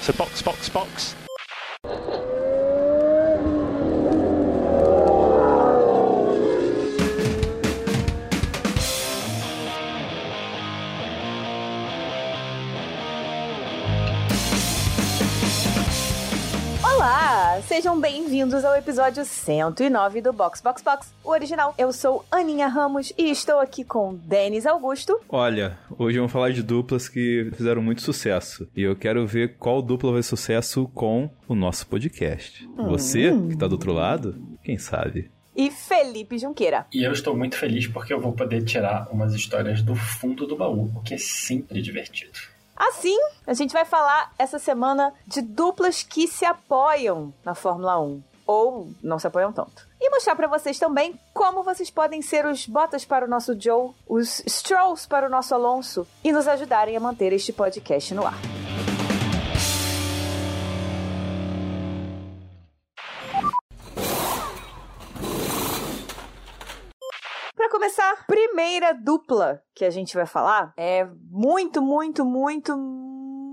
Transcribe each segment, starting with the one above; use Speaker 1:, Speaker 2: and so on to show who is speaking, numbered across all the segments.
Speaker 1: So box, box, box.
Speaker 2: Sejam bem-vindos ao episódio 109 do Box Box Box, o original. Eu sou Aninha Ramos e estou aqui com Denis Augusto.
Speaker 3: Olha, hoje vamos falar de duplas que fizeram muito sucesso. E eu quero ver qual dupla vai sucesso com o nosso podcast. Você, que tá do outro lado, quem sabe?
Speaker 2: E Felipe Junqueira.
Speaker 4: E eu estou muito feliz porque eu vou poder tirar umas histórias do fundo do baú, o que é sempre divertido.
Speaker 2: Assim, a gente vai falar essa semana de duplas que se apoiam na Fórmula 1. Ou não se apoiam tanto. E mostrar pra vocês também como vocês podem ser os botas para o nosso Joe, os Strolls para o nosso Alonso e nos ajudarem a manter este podcast no ar. Começar, primeira dupla que a gente vai falar é muito, muito, muito,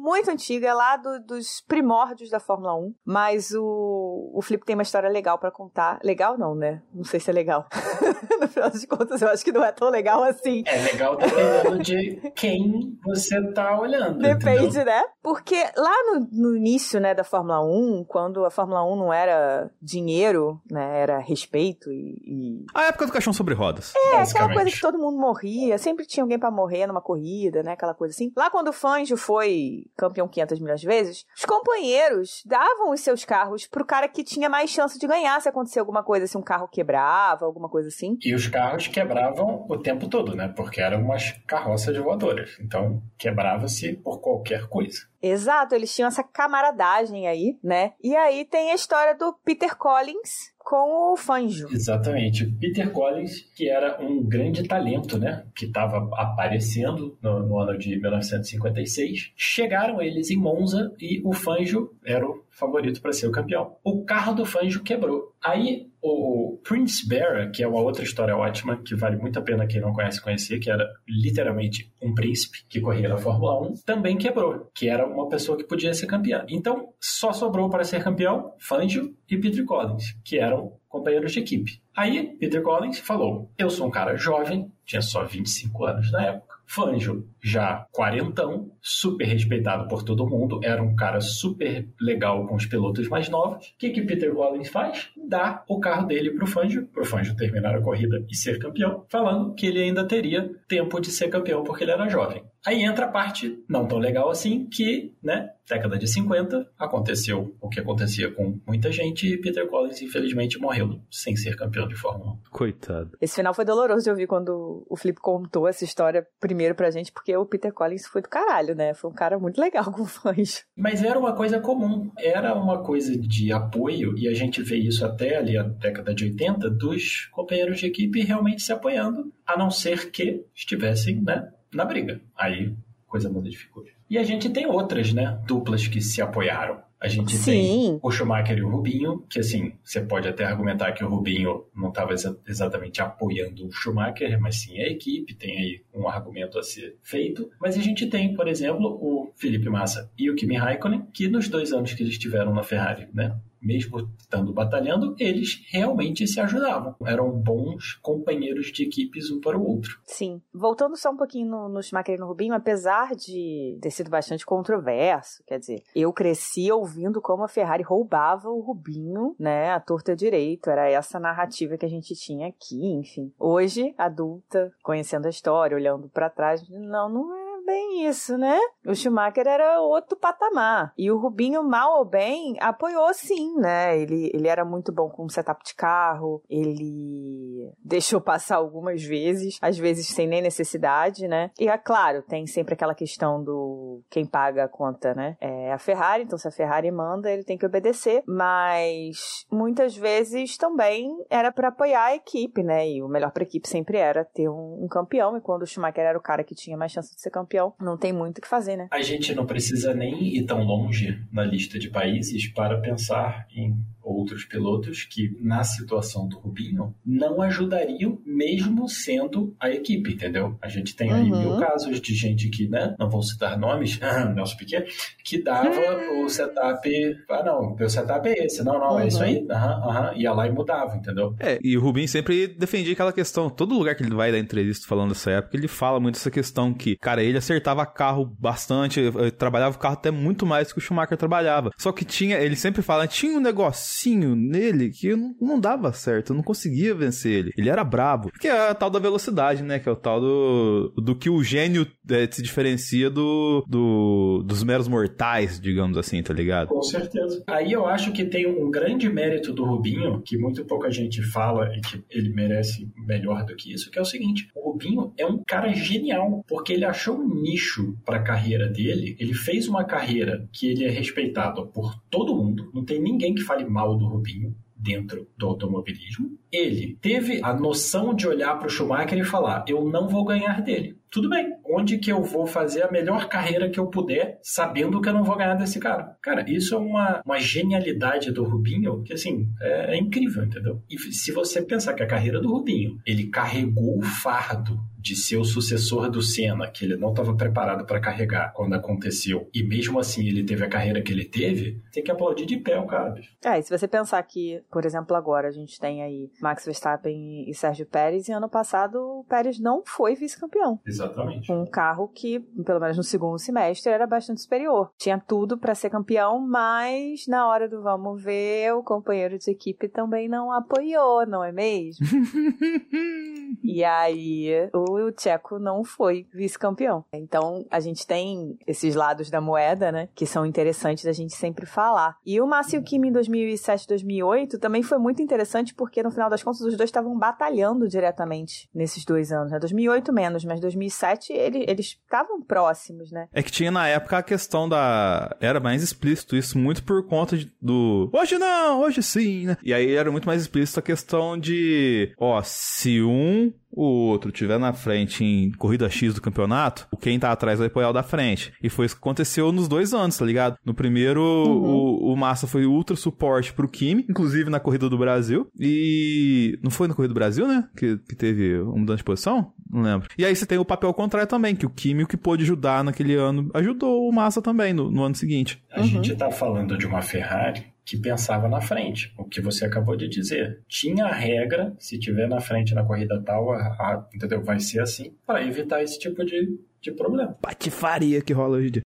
Speaker 2: muito antiga, é lá do- dos primórdios da Fórmula 1. Mas o, o Flip tem uma história legal pra contar. Legal não, né? Não sei se é legal. no final de contas, eu acho que não é tão legal assim.
Speaker 4: É legal dependendo de quem você tá olhando.
Speaker 2: Depende,
Speaker 4: entendeu?
Speaker 2: né? Porque lá no, no início, né, da Fórmula 1, quando a Fórmula 1 não era dinheiro, né, era respeito e- e
Speaker 3: A época do caixão sobre rodas.
Speaker 2: É, aquela coisa que todo mundo morria, sempre tinha alguém pra morrer numa corrida, né? Aquela coisa assim. Lá quando o Fangio foi campeão 500 milhões de vezes, os companheiros davam os seus carros pro cara que tinha mais chance de ganhar se acontecer alguma coisa, se um carro quebrava, alguma coisa assim.
Speaker 4: E os carros quebravam o tempo todo, né? Porque eram umas carroças voadoras. Então, quebrava-se por qualquer coisa.
Speaker 2: Exato, eles tinham essa camaradagem aí, né? E aí tem a história do Peter Collins com o Fangio.
Speaker 4: Exatamente. Peter Collins, que era um grande talento, né? Que estava aparecendo no, no ano de 1956. Chegaram eles em Monza e o Fangio era o favorito para ser o campeão. O carro do Fangio quebrou. Aí o Prince Bear, que é uma outra história ótima, que vale muito a pena quem não conhece conhecer, que era literalmente um príncipe que corria na Fórmula 1, também quebrou, que era uma pessoa que podia ser campeã. Então, só sobrou para ser campeão Fangio e Peter Collins, que eram companheiros de equipe. Aí, Peter Collins falou: Eu sou um cara jovem, tinha só 25 anos na época. Fangio, já quarentão, super respeitado por todo mundo, era um cara super legal com os pilotos mais novos. O que, que Peter Collins faz? Dá o carro dele pro Fangio, pro Fangio terminar a corrida e ser campeão, falando que ele ainda teria tempo de ser campeão porque ele era jovem. Aí entra a parte não tão legal assim, que, né, década de 50, aconteceu o que acontecia com muita gente e Peter Collins, infelizmente, morreu sem ser campeão de Fórmula 1.
Speaker 3: Coitado.
Speaker 2: Esse final foi doloroso de ouvir quando o Flip contou essa história primeiro pra gente, porque o Peter Collins foi do caralho, né? Foi um cara muito legal com fãs.
Speaker 4: Mas era uma coisa comum, era uma coisa de apoio, e a gente vê isso até ali a década de 80, dos companheiros de equipe realmente se apoiando, a não ser que estivessem, né, na briga. Aí, coisa muda de figura. E a gente tem outras, né, duplas que se apoiaram. A gente
Speaker 2: Sim.
Speaker 4: tem o Schumacher e o Rubinho, que assim, você pode até argumentar que o Rubinho não estava exatamente apoiando o Schumacher, mas sim a equipe, tem aí um argumento a ser feito. Mas a gente tem, por exemplo, o Felipe Massa e o Kimi Raikkonen, que nos dois anos que eles estiveram na Ferrari, né? Mesmo estando batalhando, eles realmente se ajudavam. Eram bons companheiros de equipes um para o outro.
Speaker 2: Sim. Voltando só um pouquinho no, no Schumacher e no Rubinho, apesar de ter sido bastante controverso, quer dizer, eu cresci ouvindo como a Ferrari roubava o Rubinho, né, a torta direito, era essa narrativa que a gente tinha aqui, enfim. Hoje, adulta, conhecendo a história, olhando pra trás, não, não é bem isso, né? O Schumacher era outro patamar. E o Rubinho, mal ou bem, apoiou sim, né? Ele, ele era muito bom com setup de carro, ele deixou passar algumas vezes, às vezes sem nem necessidade, né? E é claro, tem sempre aquela questão do quem paga a conta, né? É a Ferrari, então se a Ferrari manda, ele tem que obedecer, mas muitas vezes também era para apoiar a equipe, né? E o melhor para a equipe sempre era ter um, um campeão, e quando o Schumacher era o cara que tinha mais chance de ser campeão, não tem muito o que fazer, né?
Speaker 4: A gente não precisa nem ir tão longe na lista de países para pensar em outros pilotos que, na situação do Rubinho, não ajudariam mesmo sendo a equipe, entendeu? A gente tem aí uhum. mil casos de gente que, né, não vou citar nomes, Nelson Piquet, que dava uhum. o setup, ah não, meu setup é esse, não, não, uhum. é isso aí, aham, aham, ia lá e mudava, entendeu?
Speaker 3: É, e o Rubinho sempre defendia aquela questão, todo lugar que ele vai dar entrevista falando dessa época, ele fala muito essa questão que, cara, ele acertava carro bastante, trabalhava o carro até muito mais que o Schumacher trabalhava. Só que tinha, ele sempre fala, tinha um negocinho nele que não, não dava certo, eu não conseguia vencer ele. Ele era brabo. Que é a tal da velocidade, né? Que é o tal do, do que o gênio é, se diferencia do, do, dos meros mortais, digamos assim, tá ligado?
Speaker 4: Com certeza. Aí eu acho que tem um grande mérito do Rubinho, que muito pouca gente fala e que ele merece melhor do que isso, que é o seguinte: o Rubinho é um cara genial, porque ele achou um nicho para a carreira dele, ele fez uma carreira que ele é respeitado por todo mundo, não tem ninguém que fale mal do Rubinho dentro do automobilismo. Ele teve a noção de olhar para o Schumacher e falar: eu não vou ganhar dele tudo bem, onde que eu vou fazer a melhor carreira que eu puder, sabendo que eu não vou ganhar desse cara? Cara, isso é uma, uma genialidade do Rubinho que, assim, é, é incrível, entendeu? E se você pensar que a carreira do Rubinho, ele carregou o fardo de ser o sucessor do Senna, que ele não estava preparado para carregar quando aconteceu, e mesmo assim ele teve a carreira que ele teve, tem que aplaudir de pé o cara.
Speaker 2: É, e se você pensar que, por exemplo, agora a gente tem aí Max Verstappen e Sérgio Pérez, e ano passado o Pérez não foi vice-campeão.
Speaker 4: Exato.
Speaker 2: Um carro que, pelo menos no segundo semestre, era bastante superior. Tinha tudo para ser campeão, mas na hora do vamos ver, o companheiro de equipe também não apoiou, não é mesmo? e aí o Tcheco não foi vice-campeão. Então a gente tem esses lados da moeda, né, que são interessantes da gente sempre falar. E o Márcio Kimi em 2007, 2008 também foi muito interessante porque no final das contas os dois estavam batalhando diretamente nesses dois anos, né? 2008 menos, mas 2007 2007 ele, eles estavam próximos, né?
Speaker 3: É que tinha na época a questão da. Era mais explícito isso, muito por conta de, do. Hoje não, hoje sim, né? E aí era muito mais explícito a questão de. Ó, se um o outro tiver na frente em corrida X do campeonato, o quem tá atrás vai apoiar o da frente. E foi isso que aconteceu nos dois anos, tá ligado? No primeiro, uhum. o, o Massa foi ultra suporte pro Kimi, inclusive na corrida do Brasil. E. Não foi na corrida do Brasil, né? Que, que teve uma mudança de posição? Não lembro. E aí você tem o papel contrário também, que o Kimi, o que pôde ajudar naquele ano, ajudou o Massa também no, no ano seguinte.
Speaker 4: A uhum. gente tá falando de uma Ferrari que pensava na frente, o que você acabou de dizer. Tinha a regra, se tiver na frente na corrida tal, a, a, entendeu? Vai ser assim, para evitar esse tipo de, de problema.
Speaker 3: Patifaria que rola hoje em dia.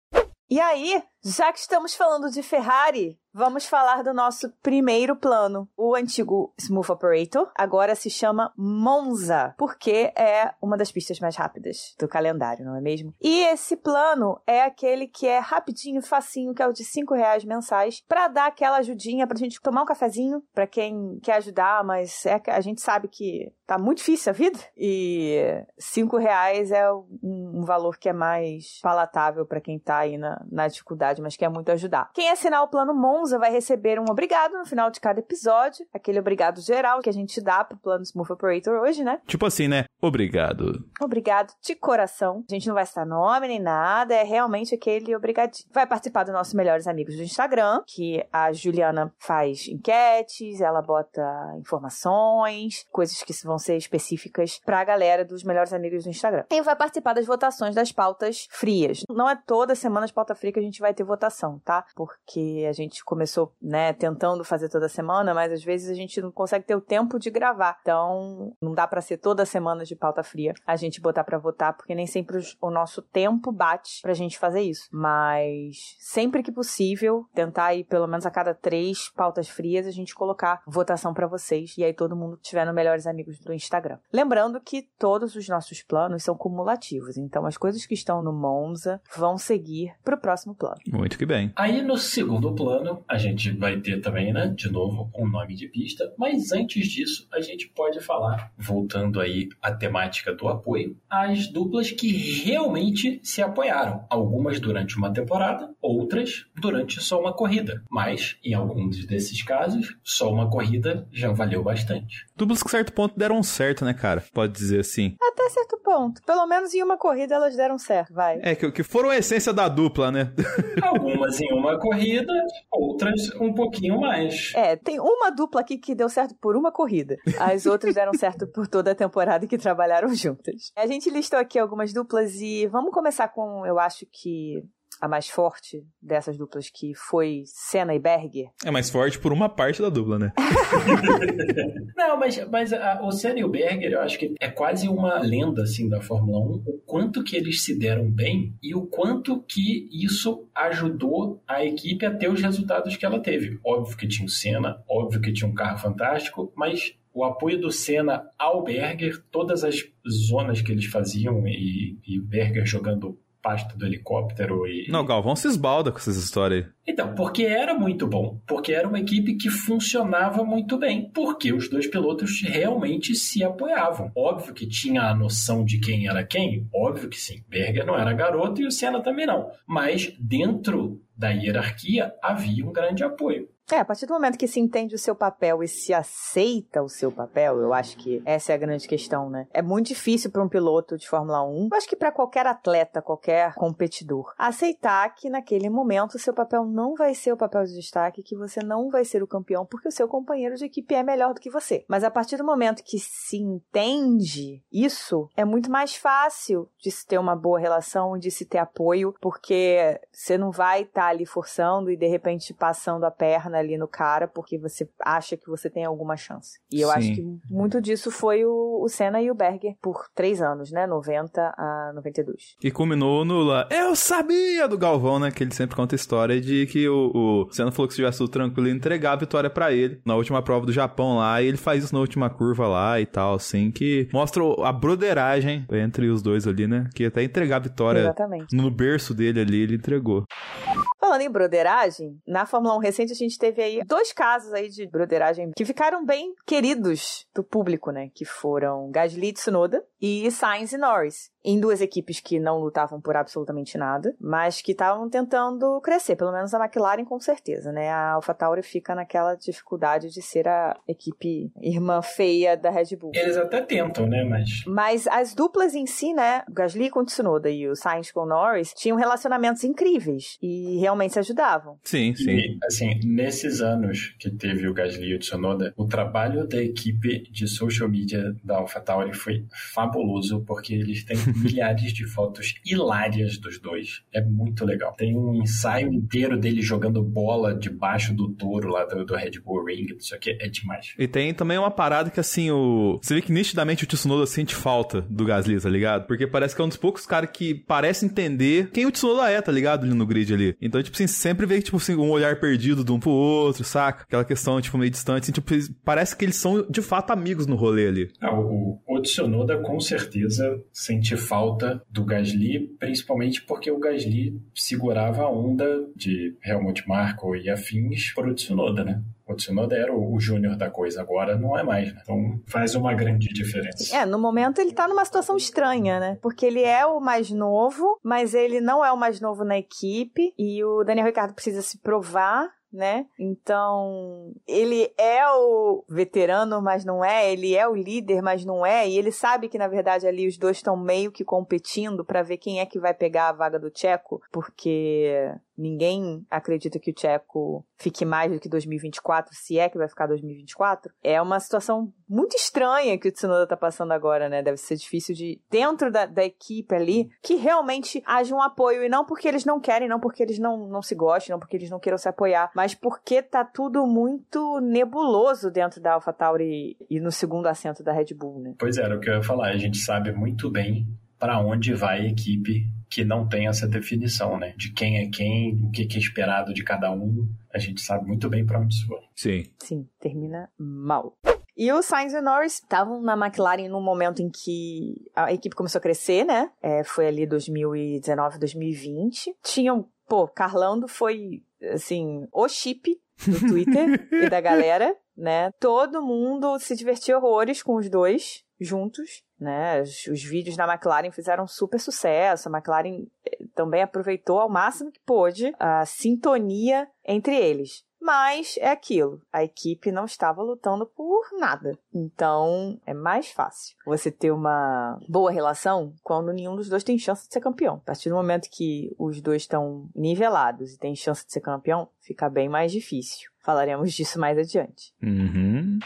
Speaker 2: E aí, já que estamos falando de Ferrari, vamos falar do nosso primeiro plano. O antigo Smooth Operator agora se chama Monza, porque é uma das pistas mais rápidas do calendário, não é mesmo? E esse plano é aquele que é rapidinho, facinho, que é o de 5 reais mensais, para dar aquela ajudinha pra gente tomar um cafezinho, para quem quer ajudar, mas é a gente sabe que tá muito difícil a vida e 5 reais é um, valor que é mais palatável para quem tá aí na, na dificuldade, mas quer muito ajudar. Quem assinar o plano Monza vai receber um obrigado no final de cada episódio, aquele obrigado geral que a gente dá pro plano Smooth Operator hoje, né?
Speaker 3: Tipo assim, né? Obrigado.
Speaker 2: Obrigado de coração. A gente não vai citar nome nem nada, é realmente aquele obrigadinho. Vai participar dos nossos melhores amigos do Instagram, que a Juliana faz enquetes, ela bota informações, coisas que vão ser específicas pra galera dos melhores amigos do Instagram. E vai participar das votações das pautas frias. Não é toda semana de pauta fria que a gente vai ter votação, tá? Porque a gente começou né, tentando fazer toda semana, mas às vezes a gente não consegue ter o tempo de gravar. Então, não dá para ser toda semana de pauta fria a gente botar para votar, porque nem sempre o nosso tempo bate pra gente fazer isso. Mas sempre que possível, tentar ir pelo menos a cada três pautas frias a gente colocar votação para vocês e aí todo mundo tiver no Melhores Amigos do Instagram. Lembrando que todos os nossos planos são cumulativos, então as coisas que estão no Monza vão seguir pro próximo plano.
Speaker 3: Muito que bem.
Speaker 4: Aí no segundo plano, a gente vai ter também, né, de novo, um nome de pista, mas antes disso, a gente pode falar, voltando aí à temática do apoio, as duplas que realmente se apoiaram, algumas durante uma temporada, outras durante só uma corrida, mas em alguns desses casos, só uma corrida já valeu bastante.
Speaker 3: Duplas que certo ponto deram certo, né, cara? Pode dizer assim.
Speaker 2: Até certo ponto. Pelo menos em uma corrida elas deram certo, vai.
Speaker 3: É, que, que foram a essência da dupla, né?
Speaker 4: Algumas em uma corrida, outras um pouquinho mais.
Speaker 2: É, tem uma dupla aqui que deu certo por uma corrida. As outras deram certo por toda a temporada que trabalharam juntas. A gente listou aqui algumas duplas e vamos começar com, eu acho que a mais forte dessas duplas, que foi Senna e Berger.
Speaker 3: É mais forte por uma parte da dupla, né?
Speaker 4: Não, mas, mas a, o Senna e o Berger, eu acho que é quase uma lenda, assim, da Fórmula 1, o quanto que eles se deram bem e o quanto que isso ajudou a equipe a ter os resultados que ela teve. Óbvio que tinha o Senna, óbvio que tinha um carro fantástico, mas o apoio do Senna ao Berger, todas as zonas que eles faziam e, e o Berger jogando pasta do helicóptero e.
Speaker 3: Não, Galvão se esbalda com essas histórias aí.
Speaker 4: Então, porque era muito bom. Porque era uma equipe que funcionava muito bem. Porque os dois pilotos realmente se apoiavam. Óbvio que tinha a noção de quem era quem. Óbvio que sim. Berger não era garoto e o Senna também não. Mas dentro da hierarquia havia um grande apoio.
Speaker 2: É, a partir do momento que se entende o seu papel e se aceita o seu papel, eu acho que essa é a grande questão, né? É muito difícil para um piloto de Fórmula 1, eu acho que para qualquer atleta, qualquer competidor, aceitar que naquele momento o seu papel não vai ser o papel de destaque, que você não vai ser o campeão porque o seu companheiro de equipe é melhor do que você. Mas a partir do momento que se entende isso, é muito mais fácil de se ter uma boa relação de se ter apoio, porque você não vai estar tá ali forçando e de repente passando a perna ali no cara porque você acha que você tem alguma chance. E eu Sim. acho que muito disso foi o, o Senna e o Berger por três anos, né? 90 a 92.
Speaker 3: E culminou no lá, eu sabia do Galvão, né? Que ele sempre conta a história de que o, o Senna falou que se tivesse tudo tranquilo, ia entregar a vitória para ele na última prova do Japão lá. E ele faz isso na última curva lá e tal, assim, que mostra a broderagem entre os dois ali, né? Que até entregar a vitória Exatamente. no berço dele ali, ele entregou.
Speaker 2: Falando em broderagem, na Fórmula 1 recente a gente teve aí dois casos aí de broderagem que ficaram bem queridos do público, né? Que foram Gasly Tsunoda e Sainz e Norris em duas equipes que não lutavam por absolutamente nada, mas que estavam tentando crescer, pelo menos a McLaren com certeza, né? A AlphaTauri fica naquela dificuldade de ser a equipe irmã feia da Red Bull.
Speaker 4: Eles até tentam, né? Mas
Speaker 2: Mas as duplas em si, né, o Gasly com o Tsunoda e o Sainz com o Norris, tinham relacionamentos incríveis e realmente se ajudavam.
Speaker 3: Sim, sim.
Speaker 4: E, assim, nesses anos que teve o Gasly e o Tsunoda, o trabalho da equipe de social media da AlphaTauri foi fabuloso, porque eles têm milhares de fotos hilárias dos dois. É muito legal. Tem um ensaio inteiro dele jogando bola debaixo do touro lá do, do Red Bull Ring. Isso aqui é demais.
Speaker 3: E tem também uma parada que, assim, o... você vê que nitidamente o Tsunoda sente falta do Gasly, tá ligado? Porque parece que é um dos poucos caras que parece entender quem o Tsunoda é, tá ligado? Ali no grid ali. Então, tipo assim, sempre vê, tipo assim, um olhar perdido de um pro outro, saca? Aquela questão, tipo, meio distante. Assim, tipo, parece que eles são, de fato, amigos no rolê ali.
Speaker 4: Ah, o, o Tsunoda, com certeza, sente falta do Gasly, principalmente porque o Gasly segurava a onda de Helmut Marko e afins para o Tsunoda, né? O Tsunoda era o, júnior da coisa, agora não é mais, né? Então faz uma grande diferença.
Speaker 2: É, no momento ele tá numa situação estranha, né? Porque ele é o mais novo, mas ele não é o mais novo na equipe e o Daniel Ricardo precisa se provar né? Então, ele é o veterano, mas não é, ele é o líder, mas não é, e ele sabe que na verdade ali os dois estão meio que competindo para ver quem é que vai pegar a vaga do Tcheco, porque ninguém acredita que o Tcheco fique mais do que 2024, se é que vai ficar 2024. É uma situação muito estranha que o Tsunoda tá passando agora, né? Deve ser difícil de, dentro da, da equipe ali, que realmente haja um apoio, e não porque eles não querem, não porque eles não, não se gostem, não porque eles não queiram se apoiar, mas porque tá tudo muito nebuloso dentro da AlphaTauri e no segundo assento da Red Bull, né?
Speaker 4: Pois é, era o que eu ia falar. A gente sabe muito bem para onde vai a equipe que não tem essa definição, né? De quem é quem, o que é esperado de cada um. A gente sabe muito bem para onde isso vai.
Speaker 3: Sim.
Speaker 2: Sim, termina mal. E o Sainz e o Norris estavam na McLaren num momento em que a equipe começou a crescer, né? É, foi ali 2019, 2020. Tinham, pô, Carlando foi assim, o chip do Twitter e da galera, né? Todo mundo se divertiu horrores com os dois juntos, né? Os, os, vídeos na McLaren fizeram super sucesso. A McLaren eh, também aproveitou ao máximo que pôde a sintonia entre eles. mas é aquilo. A equipe não estava lutando por nada. Então é mais fácil você ter uma boa relação quando nenhum dos dois tem chance de ser campeão. A partir do momento que os dois estão nivelados e tem chance de ser campeão, fica bem mais difícil. Falaremos disso mais adiante.
Speaker 3: Uhum.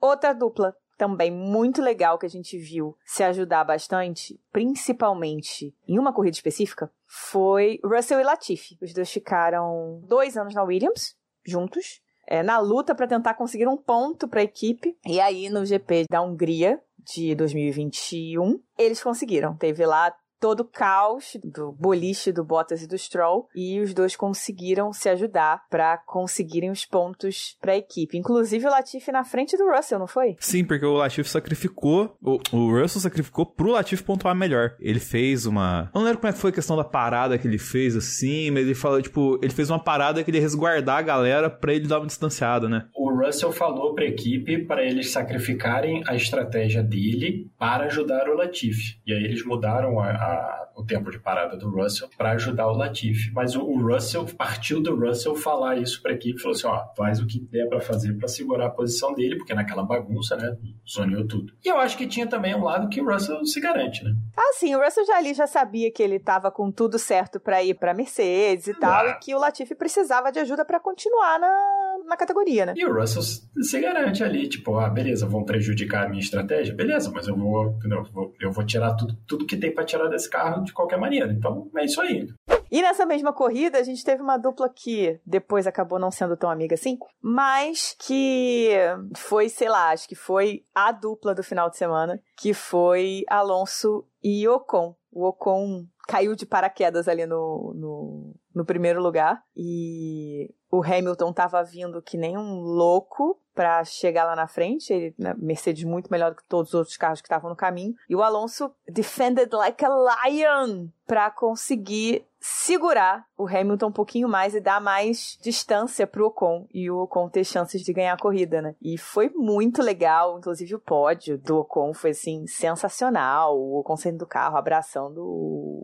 Speaker 2: Outra dupla também muito legal que a gente viu se ajudar bastante, principalmente em uma corrida específica, foi Russell e Latifi. Os dois ficaram dois anos na Williams, juntos, é, na luta para tentar conseguir um ponto para a equipe. E aí, no GP da Hungria de 2021, eles conseguiram. Teve lá todo o caos do boliche do Bottas e do Stroll e os dois conseguiram se ajudar para conseguirem os pontos para a equipe. Inclusive o Latifi na frente do Russell, não foi?
Speaker 3: Sim, porque o Latifi sacrificou, o, o Russell sacrificou pro Latifi pontuar melhor. Ele fez uma, eu não lembro como é que foi a questão da parada que ele fez assim, mas ele falou, tipo, ele fez uma parada que ele ia resguardar a galera para ele dar uma distanciada, né?
Speaker 4: O Russell falou para a equipe para eles sacrificarem a estratégia dele para ajudar o Latifi. E aí eles mudaram a, a o tempo de parada do Russell para ajudar o Latifi. Mas o, o, Russell partiu do Russell falar isso para a equipe, falou assim, ó, faz o que der para fazer para segurar a posição dele, porque naquela bagunça, né, zoneou tudo. E eu acho que tinha também um lado que o Russell se garante, né?
Speaker 2: Ah, sim, o Russell já ali já sabia que ele estava com tudo certo para ir para Mercedes e tal, e que o Latifi precisava de ajuda para continuar na, na categoria, né?
Speaker 4: E o Russell se garante ali, tipo, ah, beleza, vão prejudicar a minha estratégia, beleza, mas eu vou, eu vou, eu vou tirar tudo, tudo que tem para tirar desse carro de qualquer maneira. Então é isso aí.
Speaker 2: E nessa mesma corrida, a gente teve uma dupla que depois acabou não sendo tão amiga assim, mas que foi, sei lá, acho que foi a dupla do final de semana, que foi Alonso e Ocon. O Ocon caiu de paraquedas ali no, no, no primeiro lugar e o Hamilton tava vindo que nem um louco para chegar lá na frente. Ele, né, Mercedes muito melhor do que todos os outros carros que estavam no caminho. E o Alonso defended like a lion para conseguir segurar o Hamilton um pouquinho mais e dar mais distância pro Ocon e o Ocon ter chances de ganhar a corrida, né? E foi muito legal, inclusive o pódio do Ocon foi assim sensacional, o Ocon saindo do carro, abraçando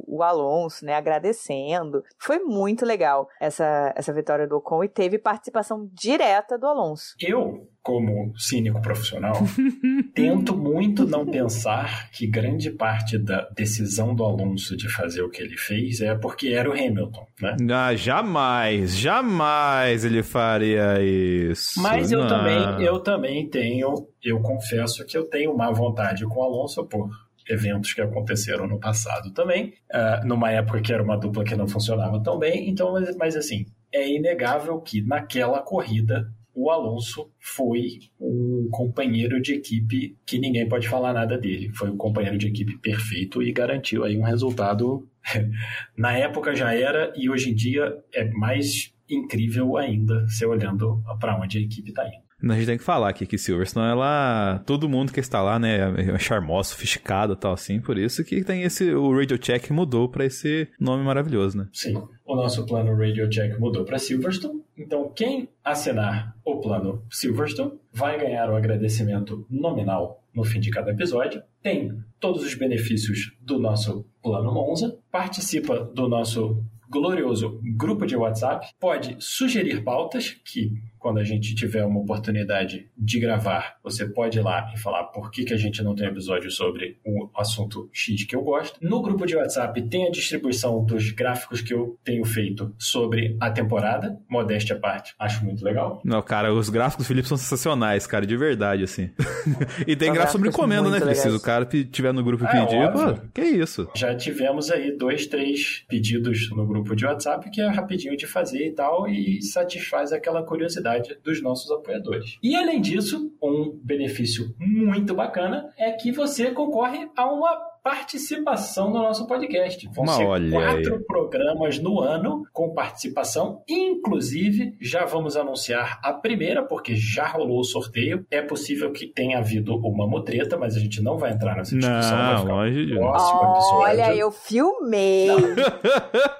Speaker 2: o Alonso, né, agradecendo. Foi muito legal essa essa vitória do Ocon e teve participação direta do Alonso.
Speaker 4: Eu como cínico profissional, tento muito não pensar que grande parte da decisão do Alonso de fazer o que ele fez é porque era o Hamilton, né?
Speaker 3: Ah, jamais, jamais ele faria isso.
Speaker 4: Mas eu também, eu também tenho, eu confesso que eu tenho má vontade com o Alonso por eventos que aconteceram no passado também, uh, numa época que era uma dupla que não funcionava tão bem. Então, mas, mas assim, é inegável que naquela corrida o Alonso foi um companheiro de equipe que ninguém pode falar nada dele. Foi um companheiro de equipe perfeito e garantiu aí um resultado. Na época já era e hoje em dia é mais incrível ainda, se olhando para onde a equipe está indo.
Speaker 3: A gente tem que falar aqui que Silverstone, ela. Todo mundo que está lá, né? É charmoso, sofisticado e tal, assim. Por isso que tem esse. O Radio Check mudou para esse nome maravilhoso, né?
Speaker 4: Sim. O nosso plano Radio Check mudou para Silverstone. Então, quem assinar o plano Silverstone vai ganhar o agradecimento nominal no fim de cada episódio. Tem todos os benefícios do nosso plano Monza. Participa do nosso glorioso grupo de WhatsApp. Pode sugerir pautas que quando a gente tiver uma oportunidade de gravar, você pode ir lá e falar por que, que a gente não tem episódio sobre o assunto X que eu gosto. No grupo de WhatsApp tem a distribuição dos gráficos que eu tenho feito sobre a temporada, modéstia à parte. Acho muito legal.
Speaker 3: Não, cara, os gráficos do Felipe são sensacionais, cara, de verdade, assim. e tem gráfico sobre encomenda, né, Preciso. O cara tiver no grupo e é, pedir, pô, que isso?
Speaker 4: Já tivemos aí dois, três pedidos no grupo de WhatsApp que é rapidinho de fazer e tal, e satisfaz aquela curiosidade dos nossos apoiadores. E além disso, um benefício muito bacana é que você concorre a uma participação no nosso podcast. Vão Uma ser quatro aí. programas no ano com participação. Inclusive, já vamos anunciar a primeira, porque já rolou o sorteio. É possível que tenha havido uma mutreta, mas a gente não vai entrar nessa discussão.
Speaker 3: Não,
Speaker 4: vai ficar
Speaker 3: longe de
Speaker 2: Olha, eu filmei.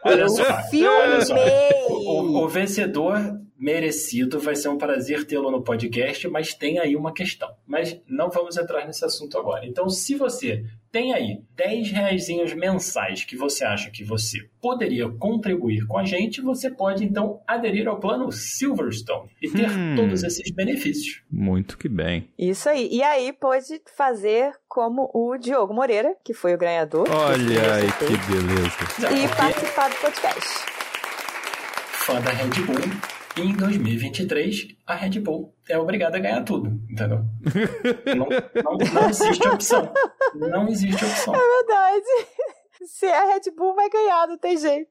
Speaker 4: olha
Speaker 2: eu
Speaker 4: só.
Speaker 2: filmei.
Speaker 4: Olha só. o, o vencedor merecido, vai ser um prazer tê-lo no podcast, mas tem aí uma questão. Mas não vamos entrar nesse assunto agora. Então, se você tem aí 10 reais mensais que você acha que você poderia contribuir com a gente, você pode então aderir ao plano Silverstone e ter
Speaker 3: Hum.
Speaker 4: todos esses benefícios.
Speaker 3: Muito que bem.
Speaker 2: Isso aí. E aí pode fazer como o Diogo Moreira, que foi o ganhador.
Speaker 3: Olha aí que beleza.
Speaker 2: E
Speaker 4: Porque
Speaker 2: participar do podcast.
Speaker 4: fã da Red Bull, em 2023 a Red Bull é obrigada a ganhar tudo, entendeu? não, não, não existe opção. Não existe opção.
Speaker 2: É verdade. Se é a Red Bull, vai ganhar, não tem jeito.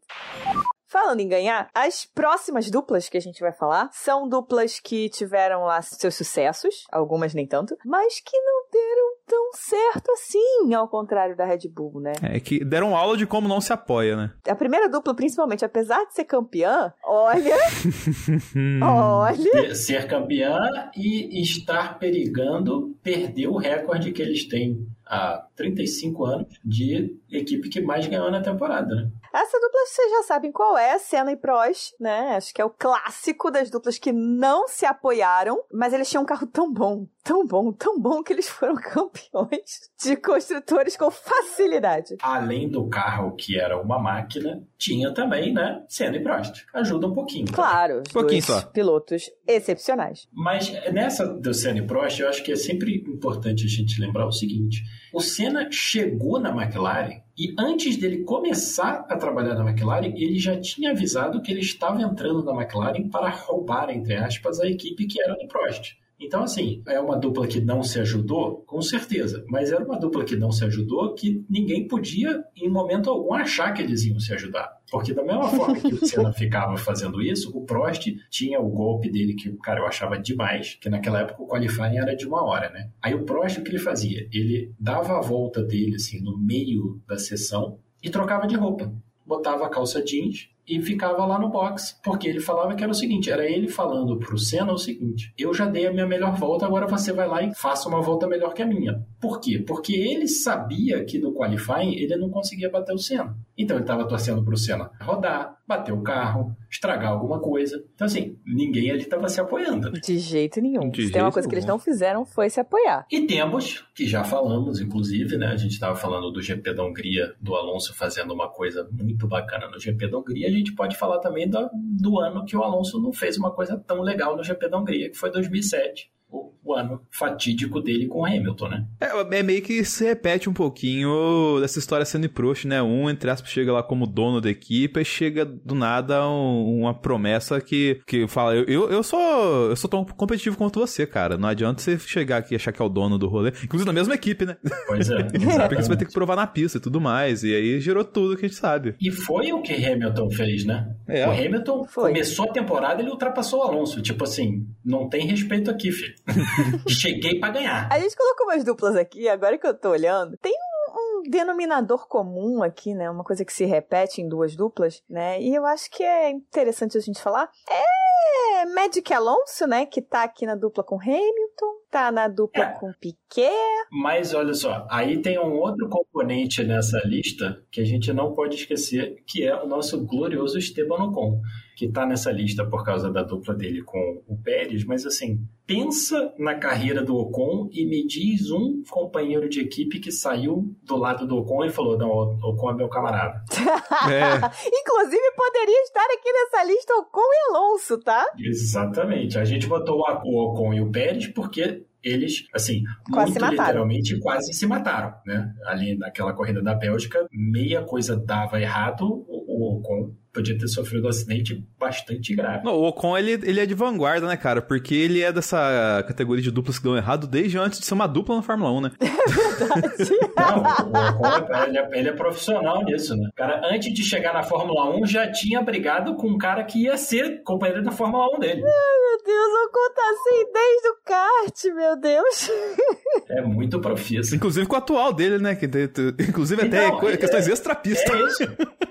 Speaker 2: Falando em ganhar, as próximas duplas que a gente vai falar são duplas que tiveram lá seus sucessos, algumas nem tanto, mas que não deram tão certo assim, ao contrário da Red Bull, né?
Speaker 3: É que deram aula de como não se apoia, né?
Speaker 2: A primeira dupla, principalmente, apesar de ser campeã, olha, olha,
Speaker 4: Ser campeã e estar perigando perder o recorde que eles têm há 35 anos de equipe que mais ganhou na temporada, né?
Speaker 2: Essa dupla vocês já sabem qual é, Senna e Prost, né? Acho que é o clássico das duplas que não se apoiaram, mas eles tinham um carro tão bom, tão bom, tão bom que eles foram campeões de construtores com facilidade.
Speaker 4: Além do carro que era uma máquina, tinha também, né, Senna e Prost. Ajuda um pouquinho. tá?
Speaker 2: Claro, os
Speaker 3: Pouquinho
Speaker 2: dois
Speaker 3: só.
Speaker 2: pilotos excepcionais.
Speaker 4: Mas nessa do Senna e Prost, eu acho que é sempre importante a gente lembrar o seguinte: o Senna chegou na McLaren e antes dele começar a trabalhar na McLaren, ele já tinha avisado que ele estava entrando na McLaren para roubar, entre aspas, a equipe que era do Prost. Então, assim, é uma dupla que não se ajudou, com certeza, mas era uma dupla que não se ajudou que ninguém podia, em momento algum, achar que eles iam se ajudar. Porque, da mesma forma que o Senna ficava fazendo isso, o Prost tinha o golpe dele que, cara, eu achava demais, que naquela época o qualifying era de uma hora, né? Aí o Prost, o que ele fazia? Ele dava a volta dele, assim, no meio da sessão e trocava de roupa. Botava a calça jeans e ficava lá no box, porque ele falava que era o seguinte, era ele falando pro Senna o seguinte, eu já dei a minha melhor volta, agora você vai lá e faça uma volta melhor que a minha. Por quê? Porque ele sabia que no qualifying ele não conseguia bater o Senna. Então ele estava torcendo pro Senna rodar, bater o carro, estragar alguma coisa. Então assim, ninguém ali estava se apoiando. né?
Speaker 2: De jeito nenhum.
Speaker 3: De
Speaker 2: Se tem uma coisa que eles
Speaker 3: nenhum.
Speaker 2: não fizeram foi se apoiar.
Speaker 4: E temos, que já falamos, inclusive, né? A gente estava falando do GP da Hungria, do Alonso fazendo uma coisa muito bacana no GP da Hungria. Gente pode falar também do, do ano que o Alonso não fez uma coisa tão legal no GP da Hungria, que foi 2007. O, ano fatídico dele com o Hamilton, né?
Speaker 3: É, é meio que se repete um pouquinho dessa história sendo Prost, né? Um, entre aspas, chega lá como dono da equipe e chega do nada um- uma promessa que, que fala: eu, eu, eu sou eu sou tão competitivo quanto você, cara. Não adianta você chegar aqui e achar que é o dono do rolê. Inclusive na mesma equipe, né?
Speaker 4: Pois é.
Speaker 3: Porque você vai ter que provar na pista e tudo mais. E aí gerou tudo que a gente sabe.
Speaker 4: E foi o que Hamilton fez, né?
Speaker 3: É.
Speaker 4: O Hamilton
Speaker 2: Foi.
Speaker 4: começou a temporada ele ultrapassou o Alonso. Tipo assim, não tem respeito aqui, filho. Cheguei pra ganhar.
Speaker 2: A gente colocou umas duplas aqui, agora que eu tô olhando, tem um, um denominador comum aqui, né? Uma coisa que se repete em duas duplas, né? E eu acho que é interessante a gente falar. É Magic Alonso, né? Que tá aqui na dupla com Hamilton, tá na dupla
Speaker 4: É.
Speaker 2: com Piquet.
Speaker 4: Mas olha só, aí tem um outro componente nessa lista que a gente não pode esquecer, que é o nosso glorioso Esteban Ocon, que tá nessa lista por causa da dupla dele com o Pérez, mas assim, pensa na carreira do Ocon e me diz um companheiro de equipe que saiu do lado do Ocon e falou, não, o Ocon é meu camarada.
Speaker 3: É.
Speaker 2: Inclusive, poderia estar aqui nessa lista Ocon e Alonso, tá?
Speaker 4: Exatamente. A gente botou o Ocon e o Pérez porque eles, assim,
Speaker 2: Quase
Speaker 4: muito literalmente quase se mataram, né? Ali naquela corrida da Bélgica, meia coisa dava errado, o Ocon podia ter sofrido um acidente bastante grave.
Speaker 3: Não, o Ocon, ele, ele é de vanguarda, né, cara? Porque ele é dessa categoria de duplas que dão errado desde antes de ser uma dupla na Fórmula 1, né?
Speaker 4: Não, o Ocon, ele é, ele é profissional nisso, né? O cara, antes de chegar na Fórmula 1, já tinha brigado com um cara que ia ser companheiro da Fórmula 1 dele.
Speaker 2: Meu Deus, Ocon tá assim desde o kart, meu Deus.
Speaker 4: É muito profício.
Speaker 3: Inclusive com o atual dele, né? Que, inclusive até
Speaker 4: Então, é-
Speaker 3: questões extra-pista.
Speaker 4: É isso.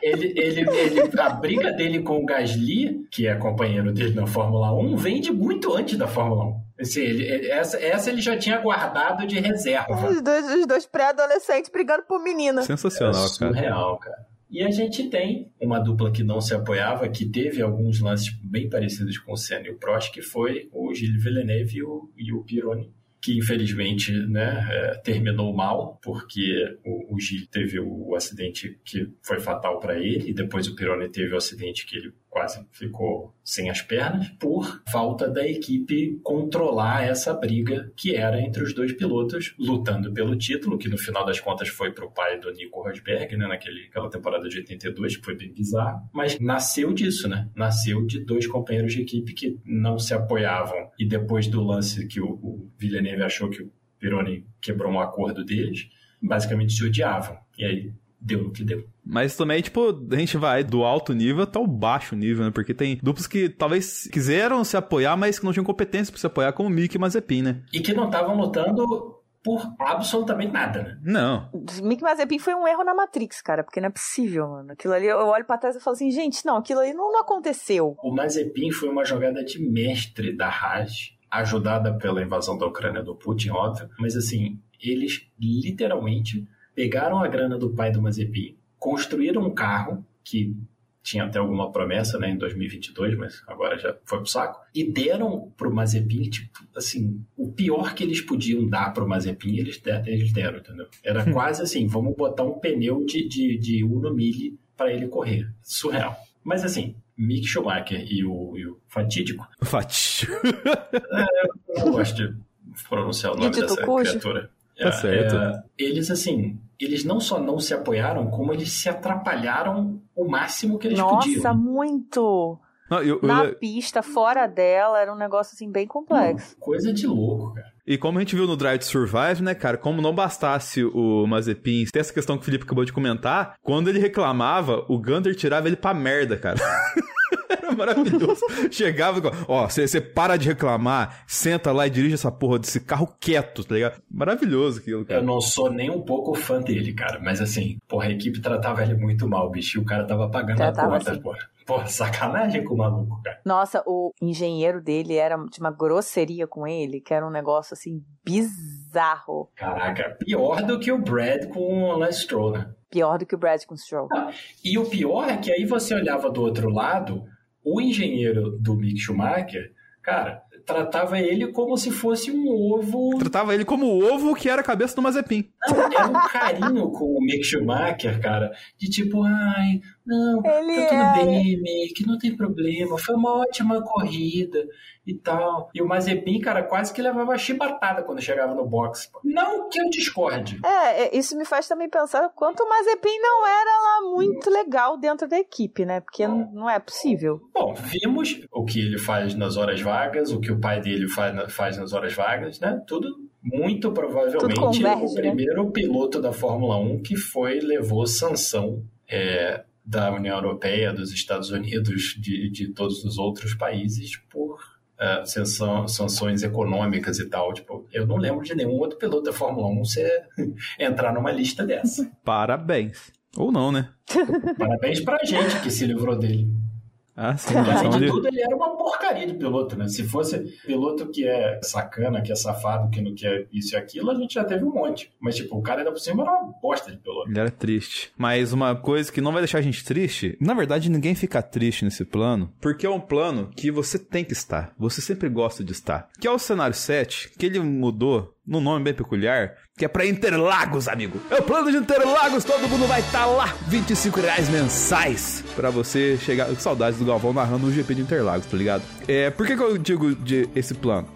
Speaker 4: Ele, ele, ele, briga dele com o Gasly, que é companheiro dele na Fórmula 1, vem de muito antes da Fórmula 1. Assim, ele- essa, essa ele já tinha guardado de reserva.
Speaker 2: Os dois, os dois pré-adolescentes brigando por menina.
Speaker 4: É
Speaker 3: Sensacional, cara.
Speaker 4: surreal, cara. E a gente tem uma dupla que não se apoiava, que teve alguns lances bem parecidos com o Senna e o Prost, que foi o Gilles Villeneuve e o, e o Pironi que infelizmente né, é, terminou mal, porque o, o Gil teve o, o, acidente que foi fatal para ele, e depois o Pironi teve o acidente que ele quase ficou sem as pernas, por falta da equipe controlar essa briga que era entre os dois pilotos lutando pelo título, que no final das contas foi para o pai do Nico Rosberg, né, naquela temporada de 82, que foi bem bizarro, mas nasceu disso, né? Nasceu de dois companheiros de equipe que não se apoiavam e depois do lance que o, o Villeneuve achou que o Pironi quebrou um acordo deles, basicamente se odiavam. E aí deu no que deu.
Speaker 3: Mas também, tipo, a gente vai do alto nível até o baixo nível, né? Porque tem duplos que talvez quiseram se apoiar, mas que não tinham competência para se apoiar, como o Mick e Mazepin, né?
Speaker 4: E que não estavam lutando por absolutamente nada, né?
Speaker 3: Não.
Speaker 2: Mick Mazepin foi um erro na Matrix, cara, porque não é possível, mano. Aquilo ali, eu olho pra trás e falo assim, gente, não, aquilo ali não, não aconteceu.
Speaker 4: O Mazepin foi uma jogada de mestre da Haas, ajudada pela invasão da Ucrânia do Putin, óbvio, mas assim, eles literalmente pegaram a grana do pai do Mazepin, construíram um carro que tinha até alguma promessa, né, em 2022, mas agora já foi pro saco, e deram pro Mazepin, tipo, assim, o pior que eles podiam dar pro Mazepin, eles, deram, eles deram entendeu? Era hum. quase assim, vamos botar um pneu de, de, de Uno Mille para ele correr. Surreal. Mas assim, Mick Schumacher e o, e o Fatídico...
Speaker 3: Fatídico.
Speaker 4: é, eu não gosto de pronunciar o nome dessa criatura.
Speaker 3: Tá é, certo.
Speaker 4: É, eles, assim, eles não só não se apoiaram, como eles se atrapalharam o máximo que eles
Speaker 2: Nossa,
Speaker 4: podiam.
Speaker 2: Nossa, muito!
Speaker 3: Não, eu,
Speaker 2: Na
Speaker 3: eu...
Speaker 2: pista, fora dela, era um negócio, assim, bem complexo.
Speaker 4: coisa de louco, cara.
Speaker 3: E como a gente viu no Drive to Survive, né, cara, como não bastasse o Mazepin ter essa questão que o Felipe acabou de comentar, quando ele reclamava, o Gunter tirava ele pra merda, cara. Maravilhoso. Chegava e ó, você para de reclamar, senta lá e dirige essa porra desse carro quieto, tá ligado? Maravilhoso aquilo, cara.
Speaker 4: Eu não sou nem um pouco fã dele, cara, mas assim, porra, a equipe tratava ele muito mal, bicho, e o cara tava pagando tratava a conta, assim. porra. Porra, sacanagem com o maluco, cara.
Speaker 2: Nossa, o engenheiro dele era de uma grosseria com ele, que era um negócio assim bizarro.
Speaker 4: Caraca, pior do que o Brad com o Lance Stroll, né?
Speaker 2: Pior do que o Brad com o Stroll.
Speaker 4: Ah, e o pior é que aí você olhava do outro lado, o engenheiro do Mick Schumacher, cara, tratava ele como se fosse um ovo.
Speaker 3: Tratava ele como o ovo que era a cabeça do Mazepin.
Speaker 4: Não, era um carinho com o Mick Schumacher, cara. De tipo, ai, não, ele tá tudo é... bem, Mick, não tem problema. Foi uma ótima corrida e tal. E o Mazepin, cara, quase que levava chibatada quando chegava no box. Não que eu discorde.
Speaker 2: É, é, isso me faz também pensar quanto o Mazepin não era lá muito legal dentro da equipe, né? Porque Bom, não é possível.
Speaker 4: Bom, vimos o que ele faz nas horas vagas, o que o pai dele faz, faz nas horas vagas, né? Tudo muito provavelmente converge, o né? primeiro né? piloto da Fórmula 1 que foi, levou sanção é, da União Europeia, dos Estados Unidos, de, de todos os outros países por uh, sanção, sanções econômicas e tal. Tipo, eu não lembro de nenhum outro piloto da Fórmula 1 ser, entrar numa lista dessa.
Speaker 3: Parabéns. Ou não, né?
Speaker 4: Parabéns pra gente que se livrou dele.
Speaker 3: Ah, sim.
Speaker 4: Além de tudo, ele era uma porcaria de piloto, né? Se fosse piloto que é sacana, que é safado, que não quer isso e aquilo, a gente já teve um monte. Mas, tipo, o cara ainda por cima era uma bosta de piloto.
Speaker 3: Ele era triste. Mas uma coisa que não vai deixar a gente triste, na verdade, ninguém fica triste nesse plano, porque é um plano que você tem que estar. Você sempre gosta de estar. Que é o cenário 7, que ele mudou num nome bem peculiar, que é para Interlagos, amigo. É o plano de Interlagos, todo mundo vai estar tá lá. 25 reais mensais para você chegar. Saudades do Galvão narrando o GP de Interlagos, tá ligado? É, por que, que eu digo de esse plano?